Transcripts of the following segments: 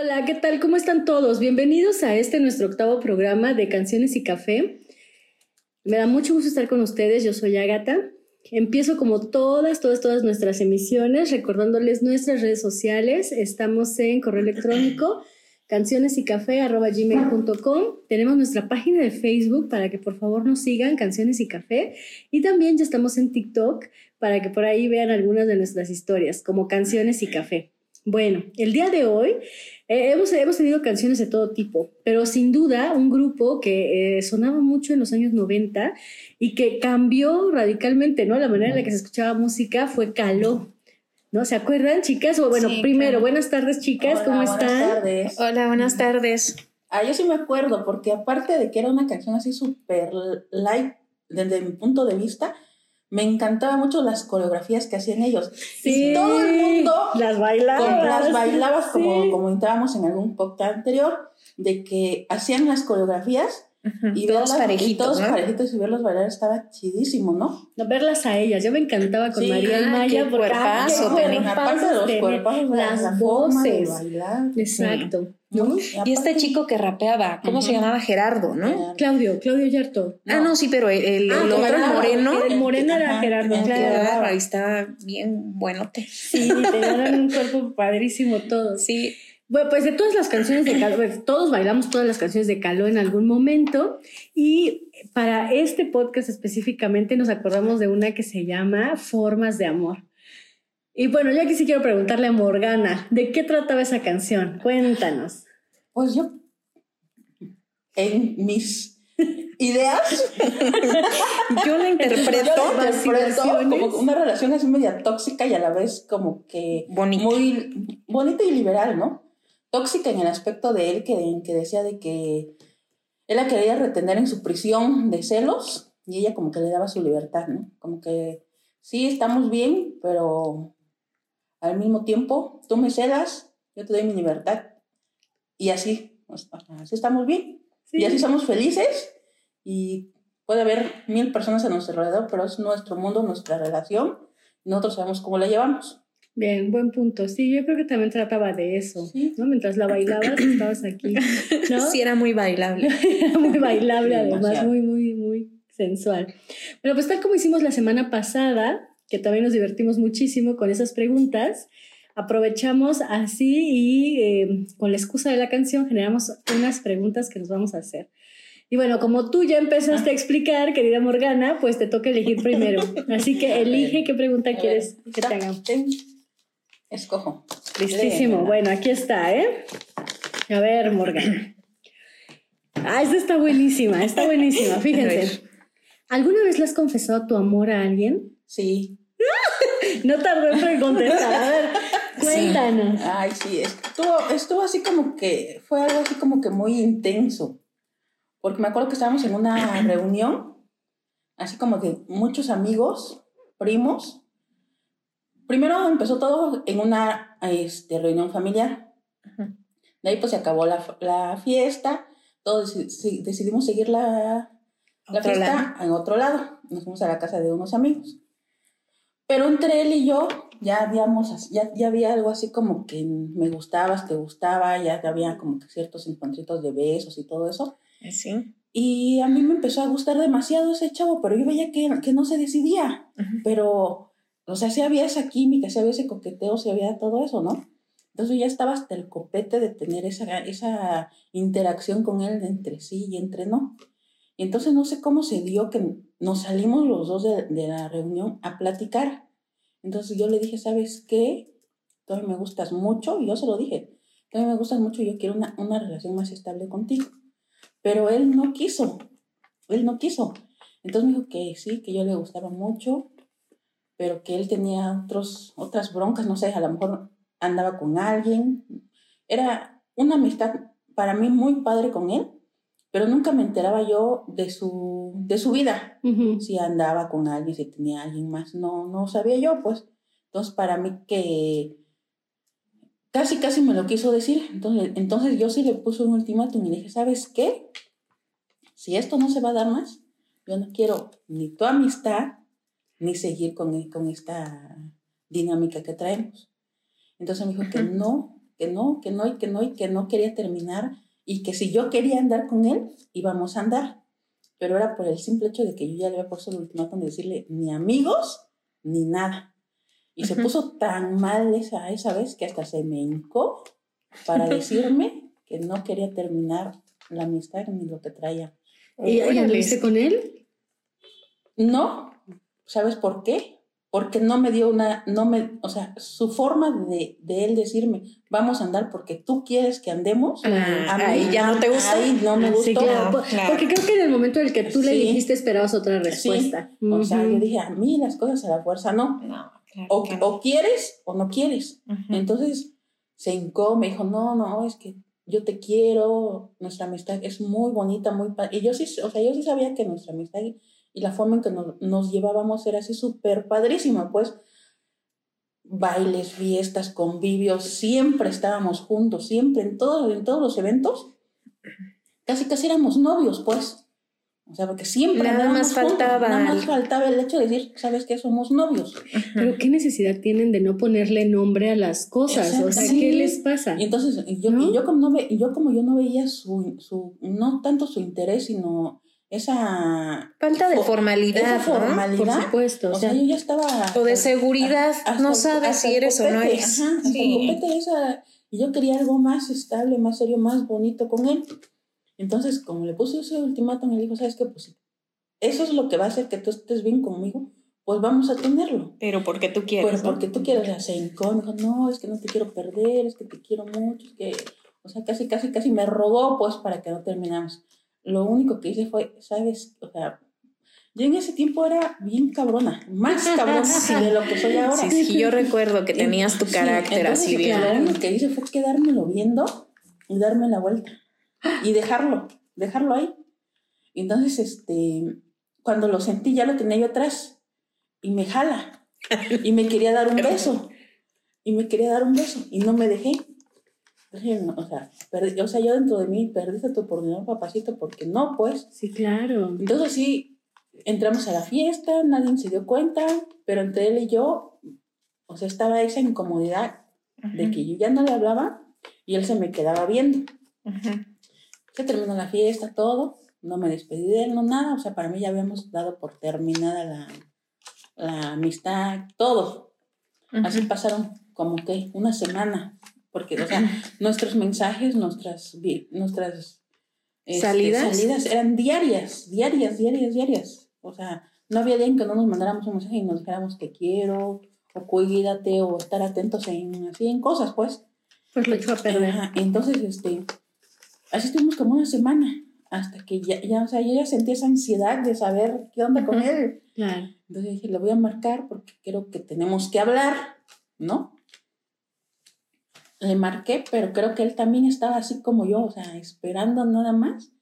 Hola, ¿qué tal? ¿Cómo están todos? Bienvenidos a este nuestro octavo programa de Canciones y Café. Me da mucho gusto estar con ustedes. Yo soy Agata. Empiezo como todas, todas, todas nuestras emisiones, recordándoles nuestras redes sociales. Estamos en correo electrónico cancionesycafé.gmail.com. Tenemos nuestra página de Facebook para que por favor nos sigan, Canciones y Café. Y también ya estamos en TikTok para que por ahí vean algunas de nuestras historias, como Canciones y Café. Bueno, el día de hoy eh, hemos, hemos, tenido canciones de todo tipo, pero sin duda un grupo que eh, sonaba mucho en los años 90 y que cambió radicalmente, ¿no? La manera en la que se escuchaba música fue Caló. ¿No? ¿Se acuerdan, chicas? O bueno, primero, buenas tardes, chicas, ¿cómo están? Buenas tardes. Hola, buenas tardes. Ah, yo sí me acuerdo, porque aparte de que era una canción así súper light, desde mi punto de vista, me encantaba mucho las coreografías que hacían ellos. Sí, y todo el mundo las bailaba. Las bailabas, sí. como comentábamos en algún podcast anterior, de que hacían las coreografías Uh-huh. y verlas, parejitos, todos ¿no? parejitos y verlos bailar estaba chidísimo, ¿no? No, verlas a ellas, yo me encantaba con Sí, María y ah, Maya qué porque cuerpazo tenían. Aparte de los cuerpazos, las voces. bailar. Exacto. ¿no? Y este aparte- chico que rapeaba, ¿cómo se Ujú. llamaba? Gerardo, ¿no? Claudio, Claudio Yarto. Ah, no, sí, pero el, el, Ah, el otro, el moreno, El moreno era Ajá, Gerardo, claro. ahí está bien buenote. Sí, tenían un cuerpo padrísimo todos. Sí, Bueno, pues de todas las canciones de Caló, pues, todos bailamos todas las canciones de Caló en algún momento y para este podcast específicamente nos acordamos de una que se llama Formas de Amor. Y bueno, yo aquí sí quiero preguntarle a Morgana, ¿de qué trataba esa canción? Cuéntanos. Pues yo, en mis ideas, yo la interpreto yo la interpreto como una relación así media tóxica y a la vez como que bonita. muy bonita y liberal, ¿no? Tóxica en el aspecto de él que, que decía de que él la quería retener en su prisión de celos y ella como que le daba su libertad, ¿no? Como que sí, estamos bien, pero al mismo tiempo tú me cedas, yo te doy mi libertad y así, así estamos bien Sí. y así somos felices y puede haber mil personas a nuestro alrededor, pero es nuestro mundo, nuestra relación, y nosotros sabemos cómo la llevamos. Bien, buen punto. Sí, yo creo que también trataba de eso, Sí. ¿no? Mientras la bailabas, estabas aquí, ¿no? Sí, era muy bailable. Era muy bailable, Sí, además, demasiado. muy, muy, muy sensual. Bueno, pues tal como hicimos la semana pasada, que también nos divertimos muchísimo con esas preguntas, aprovechamos así y eh, con la excusa de la canción generamos unas preguntas que nos vamos a hacer. Y bueno, como tú ya empezaste a explicar, querida Morgana, pues te toca elegir primero. Así que elige qué pregunta quieres que te hagan. Escojo. Listísimo. Bueno, aquí está, ¿eh? A ver, Morgan. Ah, esta está buenísima, está buenísima. Fíjense. ¿Alguna vez le has confesado tu amor a alguien? Sí. No tardó en contestar. A ver, cuéntanos. Ay, sí, estuvo, estuvo así como que, fue algo así como que muy intenso. Porque me acuerdo que estábamos en una reunión, así como que muchos amigos, primos. Primero empezó todo en una este, reunión familiar. De ahí pues se acabó la, la fiesta, todos si- decidimos seguir la, fiesta lado. en otro lado. Nos fuimos a la casa de unos amigos. Pero entre él y yo ya habíamos, ya, ya había algo así como que me gustabas, te gustaba, ya había como que ciertos encuentritos de besos y todo eso. Sí. Y a mí me empezó a gustar demasiado ese chavo, pero yo veía que, que no se decidía. Pero, o sea, sí había esa química, sí había ese coqueteo, sí había todo eso, ¿no? Entonces ya estaba hasta el copete de tener esa, esa interacción con él entre sí y entre no. Y entonces no sé cómo se dio que nos salimos los dos de, de la reunión a platicar. Entonces yo le dije, ¿sabes qué? Tú me gustas mucho, y yo se lo dije, tú me gustas mucho y yo quiero una, una relación más estable contigo. Pero él no quiso, él no quiso. Entonces me dijo que sí, que yo le gustaba mucho, pero que él tenía otros, otras broncas, no sé, a lo mejor andaba con alguien. Era una amistad para mí muy padre con él, pero nunca me enteraba yo de su, de su vida. Si andaba con alguien, si tenía alguien más, no, no sabía yo, pues. Entonces, para mí que casi, casi me lo quiso decir. Entonces, entonces yo sí le puse un ultimátum y le dije, ¿sabes qué? Si esto no se va a dar más, yo no quiero ni tu amistad, ni seguir con, con esta dinámica que traemos. Entonces me dijo que no, que no, que no, y que no, y que no quería terminar, y que si yo quería andar con él, íbamos a andar. Pero era por el simple hecho de que yo ya le había puesto el ultimátum de decirle ni amigos, ni nada. Y se puso tan mal esa, esa vez que hasta se me hincó para decirme que no quería terminar la amistad ni lo que traía. ¿Y y Órale. anduviste con él? No, ¿sabes por qué? Porque no me dio una, no me, o sea, su forma de, de él decirme, vamos a andar porque tú quieres que andemos, Ah, a mí- ahí ya no te gusta. Ahí no me gustó. sí, claro. Porque creo que en el momento en el que tú le Sí. dijiste esperabas otra respuesta. O sea, yo dije, a mí las cosas a la fuerza no. No, claro O, quieres o no quieres. Entonces se hincó, me dijo, no, no, es que yo te quiero, nuestra amistad es muy bonita, muy pa-". Y yo sí, o sea, yo sí sabía que nuestra amistad y, la forma en que nos, nos llevábamos era así súper padrísima, pues bailes, fiestas, convivios, siempre estábamos juntos, siempre en, todo, en todos los eventos, casi casi éramos novios, pues. O sea, porque siempre Nada andábamos más juntos, faltaba Nada más el- faltaba el hecho de decir, ¿sabes qué? Somos novios. Pero qué necesidad tienen de no ponerle nombre a las cosas. O sea. ¿qué les pasa? Y entonces, yo, ¿No? y yo, como no ve, yo como yo no veía su, su, no tanto su interés, sino esa, Falta de Fo- formalidad, esa ¿no? Por supuesto. o sea, yo ya estaba... O de seguridad, hasta- no sabes si eres o no eres. ajá, hasta Sí. copete esa- y yo quería algo más estable, más serio, más bonito con él. Entonces, como le puse ese ultimátum, me dijo, ¿sabes qué? Pues eso es lo que va a hacer que tú estés bien conmigo, pues vamos a tenerlo. Pero porque tú quieres. Pero ¿no? porque tú quieres, o sea, se hincó, me dijo, no, es que no te quiero perder, es que te quiero mucho, es que, o sea, casi, casi, casi me rogó, pues, para que no terminamos. Lo único que hice fue, ¿sabes? O sea, yo en ese tiempo era bien cabrona, más cabrona Sí. de lo que soy ahora. Sí, sí, yo recuerdo que tenías tu carácter entonces, así bien. Lo único que hice fue quedármelo viendo y darme la vuelta y dejarlo, dejarlo ahí. Entonces, este, cuando lo sentí, ya lo tenía yo atrás y me jala y me quería dar un beso y me quería dar un beso y no me dejé. O, sea, perdí- o sea, yo dentro de mí perdiste tu oportunidad, papacito, porque no, pues. sí, claro. Entonces sí, entramos a la fiesta, nadie se dio cuenta, pero entre él y yo, o sea, estaba esa incomodidad de que yo ya no le hablaba y él se me quedaba viendo. Se terminó la fiesta, todo, no me despedí de él, no nada, o sea, para mí ya habíamos dado por terminada la, la amistad, todo. Así pasaron como que una semana, porque, o sea, nuestros mensajes, nuestras, nuestras este, ¿Salidas? salidas eran diarias, diarias, diarias, diarias. O sea, no había día en que no nos mandáramos un mensaje y nos dijéramos te quiero, o cuídate, o estar atentos en, así, en cosas, pues. Pues lo echó a perder. Ajá, Entonces, este, así estuvimos como una semana, hasta que ya, ya, o sea, yo ya sentí esa ansiedad de saber qué onda con él. Claro. Entonces dije, le voy a marcar porque creo que tenemos que hablar, ¿no? Le marqué, pero creo que él también estaba así como yo, o sea, esperando nada más.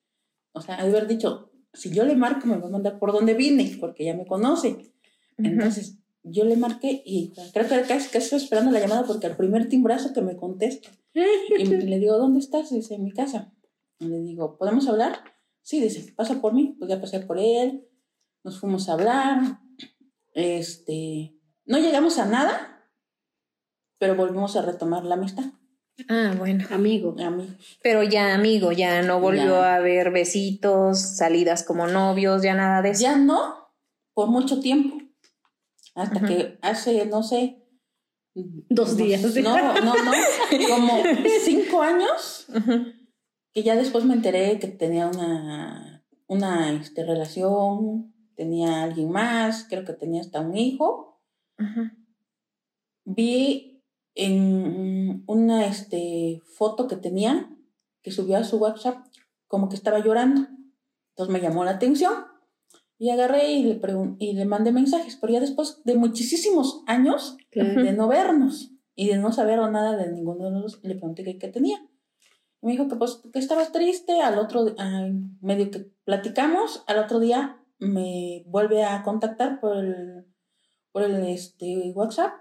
O sea, haber dicho, si yo le marco, me va a mandar por donde vine, porque ya me conoce. Entonces, yo le marqué y creo que casi, casi estoy esperando la llamada porque al primer timbrazo que me contesta. Y le digo, ¿dónde estás? Dice, en mi casa. Y le digo, ¿podemos hablar? Sí, dice, pasa por mí. Pues ya pasé por él, nos fuimos a hablar. Este, no llegamos a nada, pero volvimos a retomar la amistad. Ah, bueno. Amigo. A mí. Pero ya amigo, ya no volvió Ya. a haber besitos, salidas como novios, ya nada de eso. Ya no, por mucho tiempo. Hasta que hace, no sé. Dos unos- días. No, no, no. Como cinco años Ujú. que ya después me enteré que tenía una, una este, relación, tenía alguien más, creo que tenía hasta un hijo. Vi en una este, foto que tenía, que subió a su WhatsApp, como que estaba llorando. Entonces me llamó la atención y agarré y le, y le mandé mensajes, pero ya después de muchísimos años Claro. de no vernos y de no saber nada de ninguno de los dos, le pregunté qué, qué tenía. Y me dijo que pues que estabas triste, al otro, ah, medio que platicamos, al otro día me vuelve a contactar por el, por el este, WhatsApp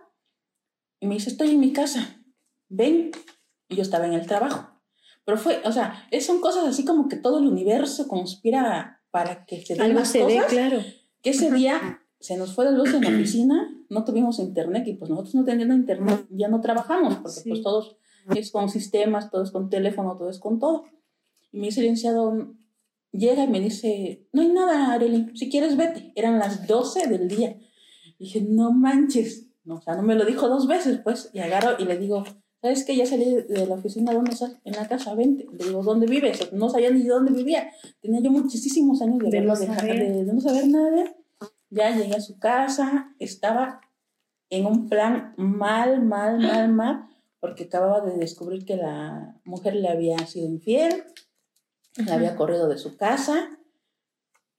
y me dice, estoy en mi casa, ven. Y yo estaba en el trabajo. Pero fue, o sea, son cosas así como que todo el universo conspira para que se den Algo las se ve, cosas claro. que ese día se nos fue la luz en la oficina, no tuvimos internet y pues nosotros no teniendo internet ya no trabajamos porque Sí. pues todos es con sistemas, todo es con teléfono, todo es con todo. Y mi licenciado llega y me dice, no hay nada, Arely, si quieres vete. Eran las 12 del día. dije, no manches. No, o sea, no me lo dijo dos veces, pues. Y agarro y le digo, ¿sabes qué? Ya salí de la oficina, ¿dónde estás? En la casa, vente. Le digo, ¿dónde vives? No sabía ni dónde vivía. Tenía yo muchísimos años de, De no, saber. de, de no saber nada él. Ya llegué a su casa, estaba en un plan mal, mal, mal, mal, porque acababa de descubrir que la mujer le había sido infiel, la había corrido de su casa.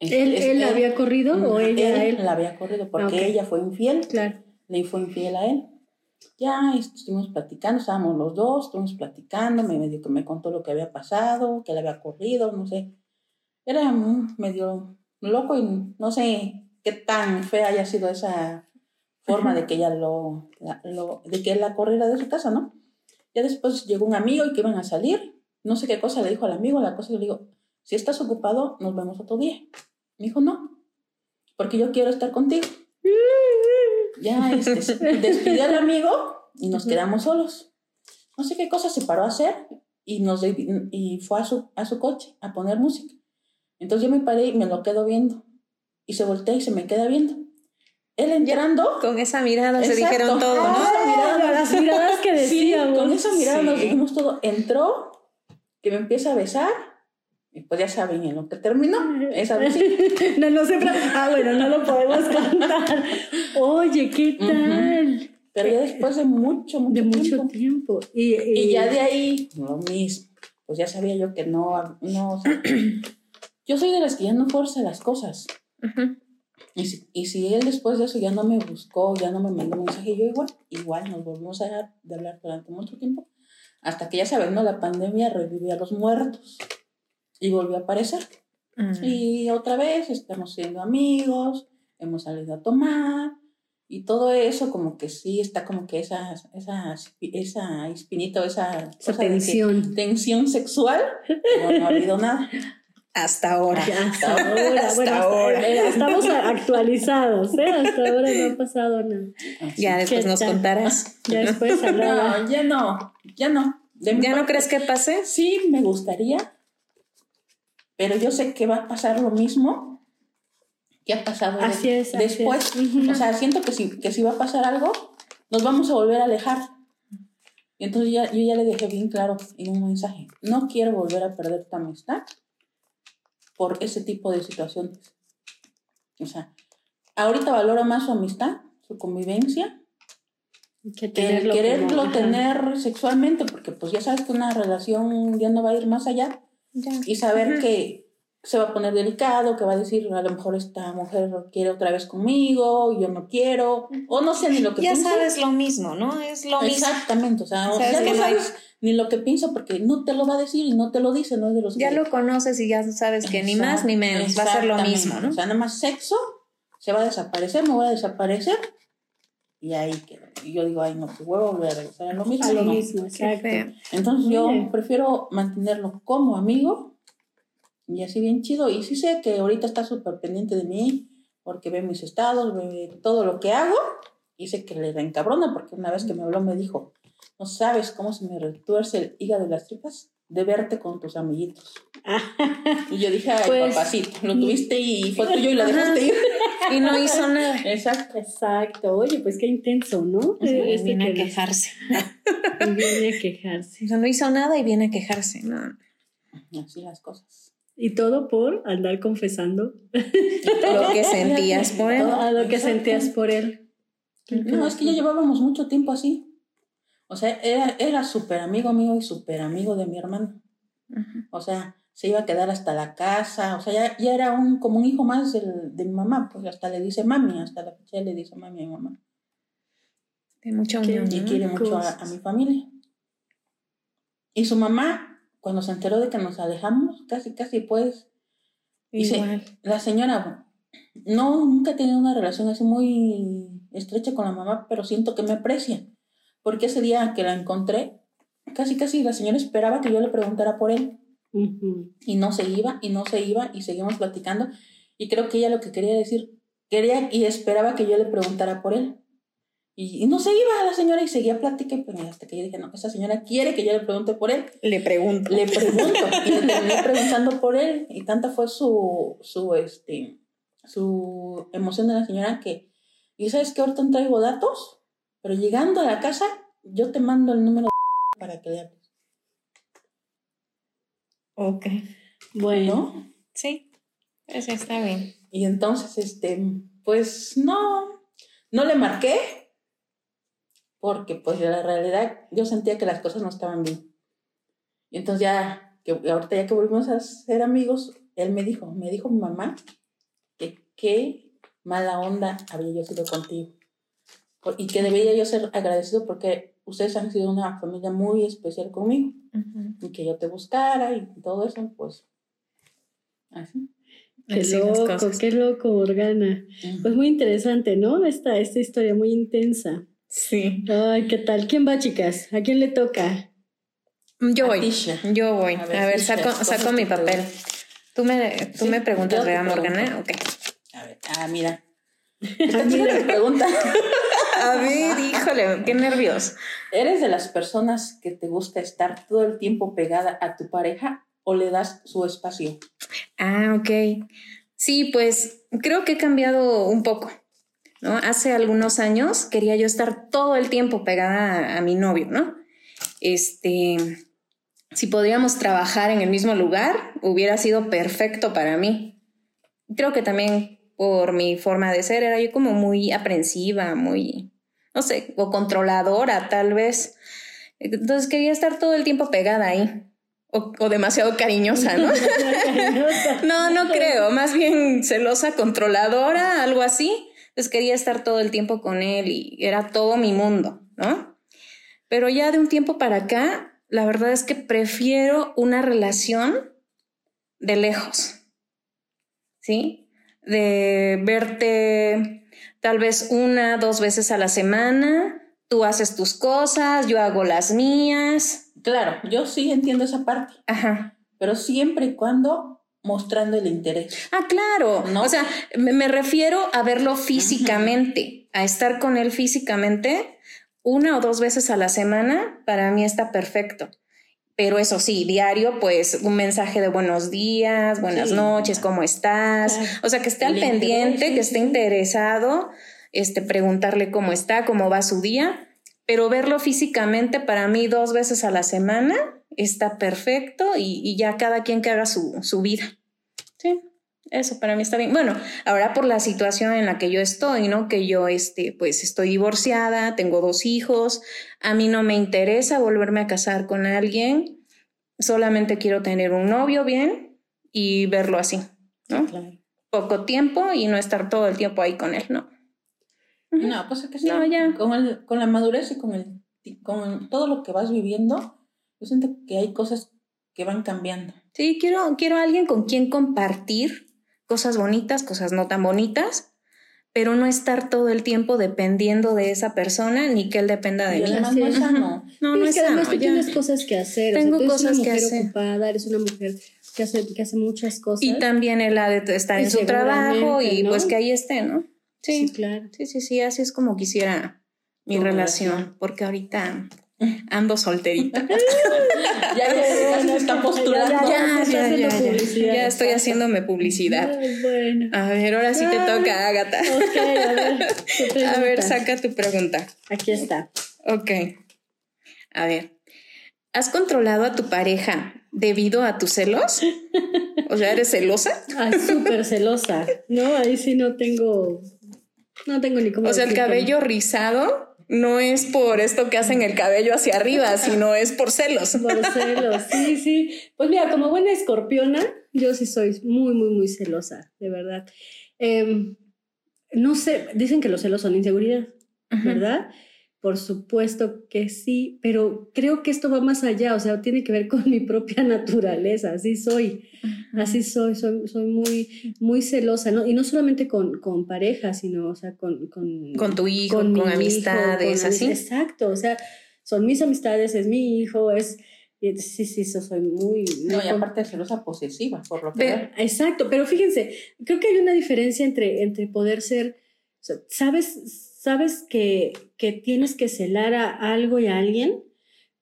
¿Él, él es- había corrido o él, ella a él? la había corrido porque Ok. ella fue infiel, Claro. Le fue infiel a él. Ya estuvimos platicando, estábamos los dos, estuvimos platicando, me medio que me contó lo que había pasado, que le había corrido, no sé. Era medio loco y no sé qué tan fea haya sido esa forma de que ella lo, la- lo- de que él la corriera de su casa, ¿no? Ya después llegó un amigo y que iban a salir, no sé qué cosa le dijo al amigo, la cosa le digo, si estás ocupado, nos vemos otro día. Me dijo, no, porque yo quiero estar contigo. Ya este, se despidió al amigo y nos quedamos solos. No sé qué cosa se paró a hacer y, nos, y fue a su, a su coche a poner música. Entonces yo me paré y me lo quedo viendo. Y se voltea y se me queda viendo. Él entrando. Con esa mirada se Exacto. dijeron todo, ¿no? Esa mirada las miradas que Sí, decíamos. con esa mirada nos dijimos todo. Entró, que me empieza a besar. Y pues ya saben en lo que terminó. Esa vez sí. no, no sé. Ah, bueno, no lo podemos contar. Oye, ¿qué tal? Pero ya después de mucho, mucho De mucho tiempo. tiempo. Y, y- Y ya de ahí, lo mismo. Pues ya sabía yo que no, no, o sea, yo soy de las que ya no fuerza las cosas. Y si, y si él después de eso ya no me buscó, ya no me mandó mensaje, yo igual, igual nos volvimos a dejar de hablar durante mucho tiempo, hasta que ya saben, ¿no? La pandemia revivió a los muertos y volvió a aparecer. Mm. Y otra vez estamos siendo amigos, hemos salido a tomar y todo eso como que sí está como que esa, esa, esa espinita, esa, esa tensión. tensión sexual, no, no ha habido nada. Hasta ahora. Hasta ahora. Hasta bueno, ahora. estamos actualizados, ¿eh? Hasta ahora no ha pasado nada. Ya después ¿Qué nos contarás. Ya después hablaba. No, ya no, ya no. De ¿Ya no parte, crees que pase? Sí, me gustaría, pero yo sé que va a pasar lo mismo que ha pasado de- Así es. así después. es. O sea, siento que si, que si va a pasar algo, nos vamos a volver a alejar. Y entonces ya, yo ya le dejé bien claro en un mensaje, no quiero volver a perder tu amistad por ese tipo de situaciones. O sea, ahorita valoro más su amistad, su convivencia, que el quererlo como- tener sexualmente, porque pues ya sabes que una relación ya no va a ir más allá Ya. y saber que se va a poner delicado, que va a decir a lo mejor esta mujer quiere otra vez conmigo, yo no quiero, o no sé ni lo que Ya piense. sabes lo mismo, ¿no? Es lo mismo. Exactamente, o sea, o ya no sabes ni lo que piensa porque no te lo va a decir y no te lo dice, no es de los Ya que- lo conoces y ya sabes que ni más ni menos. Va a ser lo Exactamente. mismo, ¿no? O sea, nada más sexo, se va a desaparecer, me voy a desaparecer, y ahí quedo. Y yo digo, ay, no, pues voy a regresar a lo mismo. A lo no. mismo, Qué exacto. Entonces yo prefiero mantenerlo como amigo y así bien chido. Y sí sé que ahorita está súper pendiente de mí porque ve mis estados, ve todo lo que hago y sé que le reencabrona porque una vez que me habló me dijo, no sabes cómo se me retuerce el hígado de las tripas de verte con tus amiguitos. y yo dije, ay, Pues- papacito, lo tuviste y fue tuyo y lo dejaste ir. Y no hizo nada. Exacto. Exacto. Oye, pues qué intenso, ¿no? Y Este viene a que quejarse. Viene a quejarse. O sea, no hizo nada y viene a quejarse. No. Así las cosas. Y todo por andar confesando Lo que sentías por él. a lo que sentías por él. No, es que ya llevábamos mucho tiempo así. O sea, era, era súper amigo mío y súper amigo de mi hermano. O sea, se iba a quedar hasta la casa. O sea, ya, ya era un, como un hijo más del- de mi mamá. Pues hasta le dice mami, hasta la fecha le dice mami a mi mamá. De mucho Qué unión. Y quiere mucho a, mi familia. Y su mamá, cuando se enteró de que nos alejamos, casi, casi pues, Dice, Igual. la señora, no, nunca he tenido una relación así muy estrecha con la mamá, pero siento que me aprecia. Porque ese día que la encontré, casi casi la señora esperaba que yo le preguntara por él. Y no se iba, y no se iba, y seguimos platicando. Y creo que ella lo que quería decir, quería y esperaba que yo le preguntara por él. Y, y no se iba la señora y seguía plática, pero hasta que yo dije, no, esa señora quiere que yo le pregunte por él. Le pregunto. Le pregunto, y le terminé preguntando por él, y tanta fue su, su, este, su emoción de la señora que, y sabes que ahorita no traigo datos, pero llegando a la casa, yo te mando el número de para que le hables. Ok. Bueno, ¿No? Sí, eso está bien. Y entonces, este, pues no, no le marqué, porque pues la realidad yo sentía que las cosas no estaban bien. Y entonces ya, que ahorita ya que volvimos a ser amigos, él me dijo, me dijo mi mamá que qué mala onda había yo sido contigo. Y que debería yo ser agradecido porque ustedes han sido una familia muy especial conmigo. Y que yo te buscara y todo eso, pues. Así. qué Así loco, qué loco, Morgana. Pues muy interesante, ¿no? Esta, esta historia muy intensa. Sí. Ay, ¿qué tal? ¿Quién va, chicas? ¿A quién le toca? Yo A voy. Tisha. Yo voy. A A ver, ver, Tisha, saco, ¿cuál saco mi papel. Tú me, tú Sí, me preguntas, ¿verdad. Morgana? Ok. A ver, ah, mira. Esta es una pregunta. A ver, híjole, qué nervios. ¿Eres de las personas que te gusta estar todo el tiempo pegada a tu pareja o le das su espacio? Ah, ok. Sí, pues creo que he cambiado un poco. ¿no? Hace algunos años quería yo estar todo el tiempo pegada a, a mi novio, ¿no? Este, si podíamos trabajar en el mismo lugar, hubiera sido perfecto para mí. Creo que también por mi forma de ser era yo como muy aprensiva, muy, no sé, o controladora tal vez. Entonces quería estar todo el tiempo pegada ahí. O, o demasiado cariñosa, ¿no? No, no creo, más bien celosa, controladora, algo así. Pues quería estar todo el tiempo con él y era todo mi mundo, ¿no? Pero ya de un tiempo para acá, la verdad es que prefiero una relación de lejos, ¿sí? De verte tal vez una, dos veces a la semana, tú haces tus cosas, yo hago las mías. Claro, yo sí entiendo esa parte, Ajá. pero siempre y cuando mostrando el interés. Ah, claro. ¿No? O sea, me, me refiero a verlo físicamente, a estar con él físicamente una o dos veces a la semana, para mí está perfecto. Pero eso sí, diario, pues un mensaje de buenos días, buenas Sí. noches, ¿cómo estás? Claro. O sea, que esté al pendiente, sí, que esté interesado, este, preguntarle cómo está, cómo va su día. Pero verlo físicamente para mí dos veces a la semana está perfecto y, y ya cada quien que haga su, su vida. Sí, eso para mí está bien. Bueno, ahora por la situación en la que yo estoy, ¿no? Que yo, este, pues estoy divorciada, tengo dos hijos, a mí no me interesa volverme a casar con alguien, solamente quiero tener un novio bien y verlo así, ¿no? Claro. Poco tiempo y no estar todo el tiempo ahí con él, ¿no? No, pues es que sí, No, ya. Con, el, con la madurez y con, el, con todo lo que vas viviendo, yo siento que hay cosas que van cambiando. Sí, quiero, quiero a alguien con quien compartir cosas bonitas, cosas no tan bonitas, pero no estar todo el tiempo dependiendo de esa persona ni que él dependa de Y mí. además Así no es sano. No, no es es que además sano, tú ya. tienes cosas que hacer. Tengo o sea, tú cosas eres que una mujer hacer. ocupada, eres una mujer que hace, que hace muchas cosas. Y también él ha de estar Y en su trabajo y ¿no? pues que ahí esté, ¿no? Sí, Sí, claro. sí, sí, sí, así es como quisiera mi relación, relación. porque ahorita ando solterita. Ya, se está postulando. Ya, ya, estoy haciéndome publicidad. A ver, ahora sí te toca, Agatha. A ver. saca tu pregunta. Aquí está. Ok. A ver, ¿has controlado a tu pareja debido a tus celos? O sea, ¿eres celosa? Ay, súper celosa. No, ahí sí no tengo. No tengo ni cómo. O sea, el cabello rizado no es por esto que hacen el cabello hacia arriba, sino es por celos. Por celos, sí, sí. Pues mira, como buena escorpiona, yo sí soy muy, muy, muy celosa, de verdad. Em, no sé, dicen que los celos son inseguridad, ¿verdad? Por supuesto que sí, pero creo que esto va más allá, o sea, tiene que ver con mi propia naturaleza, así soy, así soy, soy, soy muy, muy celosa, ¿no? Y no solamente con, con pareja, sino, o sea, con... Con, Con tu hijo, con, hijo, amistades, con así. Exacto, o sea, son mis amistades, es mi hijo, es... y Sí, sí, eso soy muy... muy No, y con- aparte de celosa posesiva, por lo que Ve- veo. Exacto, pero fíjense, creo que hay una diferencia entre, entre poder ser, o sea, sabes, sabes que, que tienes que celar a algo y a alguien,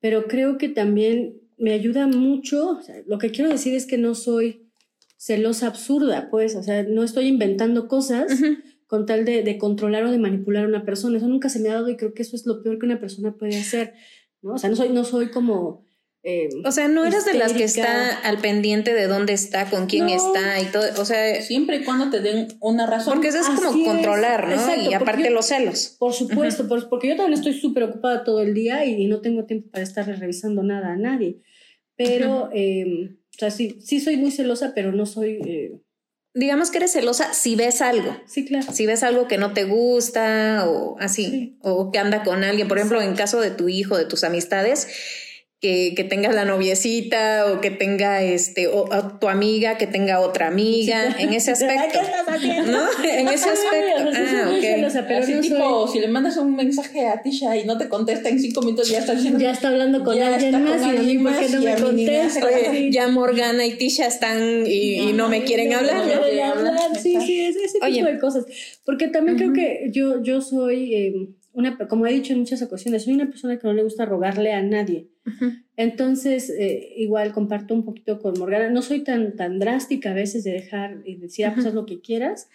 pero creo que también me ayuda mucho, lo que quiero decir es que no soy celosa absurda, pues, o sea, no estoy inventando cosas con tal de, de, controlar o de manipular a una persona, eso nunca se me ha dado y creo que eso es lo peor que una persona puede hacer, ¿no? O sea, no soy, no soy como eh, o sea, no eres de las que está al pendiente de dónde está, con quién está y todo. O sea, siempre y cuando te den una razón. Porque eso es como controlar, ¿no? y aparte los celos. Por supuesto, porque yo también estoy súper ocupada todo el día y, no tengo tiempo para estar revisando nada a nadie. Pero, em, o sea, sí, sí soy muy celosa, pero no soy. Eh, Digamos que eres celosa si ves algo. Sí, claro. Si ves algo que no te gusta o así, o que anda con alguien, por ejemplo, en caso de tu hijo, de tus amistades, que, que, tenga la noviecita o que tenga este o, tu amiga que tenga otra amiga en ese aspecto ¿no? en ese aspecto ah, okay. Así tipo si le mandas un mensaje a Tisha y no te contesta en cinco minutos ya está ya está hablando con alguien más y a mí porque no me contesta. ya Morgana y Tisha están y, no, me quieren hablar, ¿no? sí sí ese, ese tipo de cosas. Porque también creo que yo yo soy eh, una, como he dicho en muchas ocasiones, soy una persona que no le gusta rogarle a nadie. Entonces, eh, igual comparto un poquito con Morgana. No soy tan, tan drástica a veces de dejar y decir, ah, pues haz lo que quieras,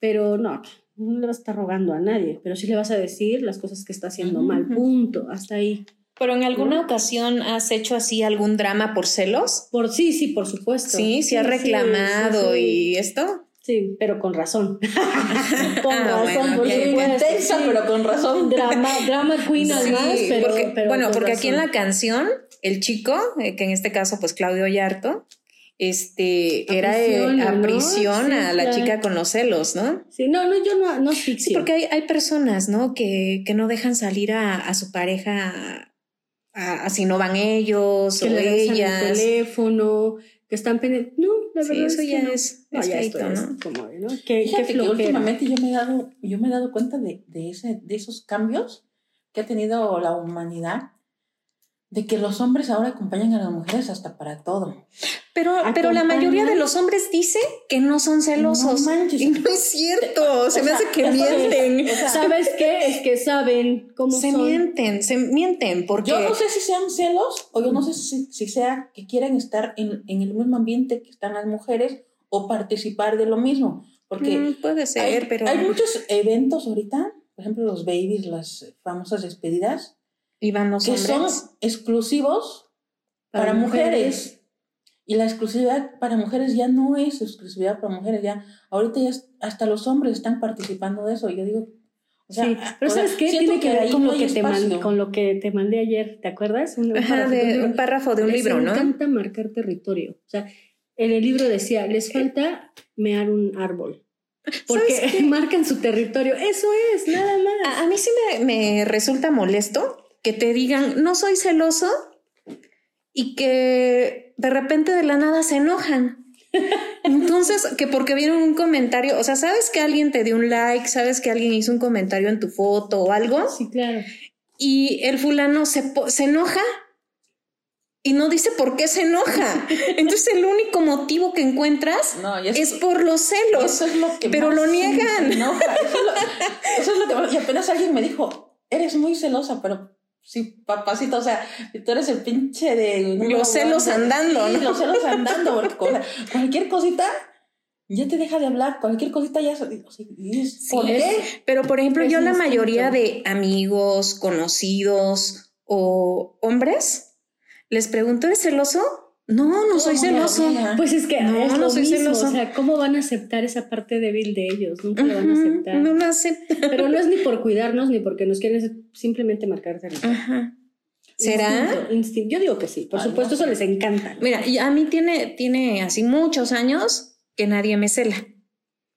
pero no, no le vas a estar rogando a nadie, pero sí le vas a decir las cosas que está haciendo mal, punto, hasta ahí. ¿Pero en alguna ocasión has hecho así algún drama por celos? Por sí, sí, por supuesto. Sí, sí, ha reclamado y esto. Sí, pero con razón. con ah, razón, porque intensa, pero con razón. Drama, drama queen además, pero, bueno, porque aquí en la canción, el chico, eh, que en este caso, pues Claudio Yarto, este, era a prisión a la chica con los celos, ¿no? Sí, no, no, yo no, no Sí, porque hay, hay personas, ¿no? Que, que no dejan salir a, a su pareja así no van ellos o ellas. El teléfono, que están pendientes. No, la verdad eso ya es, no, ya esto ¿no? Es como, ¿no? Qué, Fíjate que últimamente yo me he dado, yo me he dado cuenta de, de, ese, de esos cambios que ha tenido la humanidad de que los hombres ahora acompañan a las mujeres hasta para todo. Pero, pero la mayoría de los hombres dice que no son celosos. No y no es cierto. se me hace que mienten. ¿Sabes qué? Es que saben cómo se mienten, se mienten porque yo no sé si sean celos o yo no sé si, si sea que quieren estar en, en, el mismo ambiente que están las mujeres o participar de lo mismo. Porque mm, puede ser, pero hay muchos eventos ahorita, por ejemplo los babies, las famosas despedidas que son exclusivos para, mujeres. Y la exclusividad para mujeres ya no es exclusividad para mujeres, ya ahorita ya hasta los hombres están participando de eso. Yo digo, o sea, sí, pero ¿sabes qué? Tiene que, ver con lo, que te mandé, con lo que te mandé ayer, ¿te acuerdas? Un, de, un párrafo de un libro, ¿no? Me encanta marcar territorio. O sea, en el libro decía, les falta mear un árbol. Porque marcan su territorio. Eso es, nada más. A, a mí sí me, me resulta molesto que te digan, no soy celoso y que de repente de la nada se enojan. Entonces, que porque vieron un comentario, o sea, sabes que alguien te dio un like, sabes que alguien hizo un comentario en tu foto o algo. Sí, claro. Y el fulano se, se enoja y no dice por qué se enoja. Entonces el único motivo que encuentras es, por los celos. Eso es lo que pero lo niegan. Eso, es lo, que y apenas alguien me dijo, eres muy celosa, pero Sí, papacito, o sea, tú eres el pinche de... Los celos andando, ¿no? Los celos andando, porque cualquier cosita ya te deja de hablar, cualquier cosita ya... ¿Por qué? Pero, por ejemplo, yo la mayoría de amigos, conocidos o hombres, les pregunto, ¿eres celoso? No, no soy celoso. Pues es que no, no soy celoso. O sea, ¿cómo van a aceptar esa parte débil de ellos? Nunca lo van a aceptar. No lo aceptan. Pero no es ni por cuidarnos ni porque nos quieren simplemente marcar Ajá. ¿Será? Yo digo que sí, por supuesto, eso les encanta. Mira, y a mí tiene, tiene así muchos años que nadie me cela,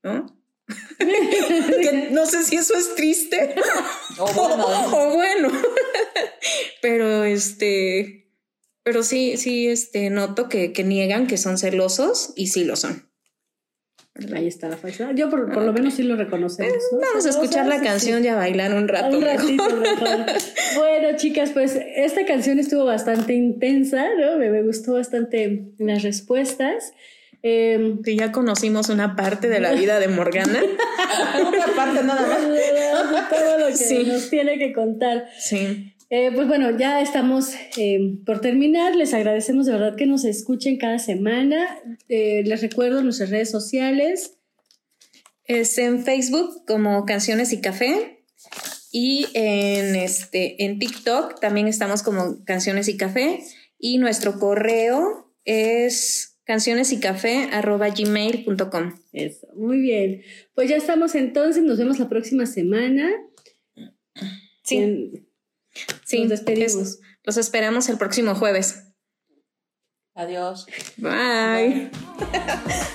¿no? no sé si eso es triste o bueno, o bueno. pero este pero sí, sí, este, noto que, que niegan que son celosos y sí lo son. Ahí está la falsa. Yo por, por, lo menos sí lo reconocemos. Vamos a escuchar la canción y a bailar un rato. Un ratito mejor. bueno, chicas, pues esta canción estuvo bastante intensa, ¿no? Me, me gustó bastante las respuestas. Eh, Que ya conocimos una parte de la vida de Morgana. Una parte nada más. todo lo que Sí. nos tiene que contar. Sí. Eh, pues bueno, ya estamos eh, por terminar. Les agradecemos de verdad que nos escuchen cada semana. Eh, les recuerdo nuestras redes sociales. Es en Facebook como Canciones y Café. Y en, este, en TikTok también estamos como Canciones y Café. Y nuestro correo es cancionesycafé.gmail.com. Eso, muy bien. Pues ya estamos entonces, nos vemos la próxima semana. Sí, En- sí. nos despedimos. es- los esperamos el próximo jueves. Adiós. Bye. Bye.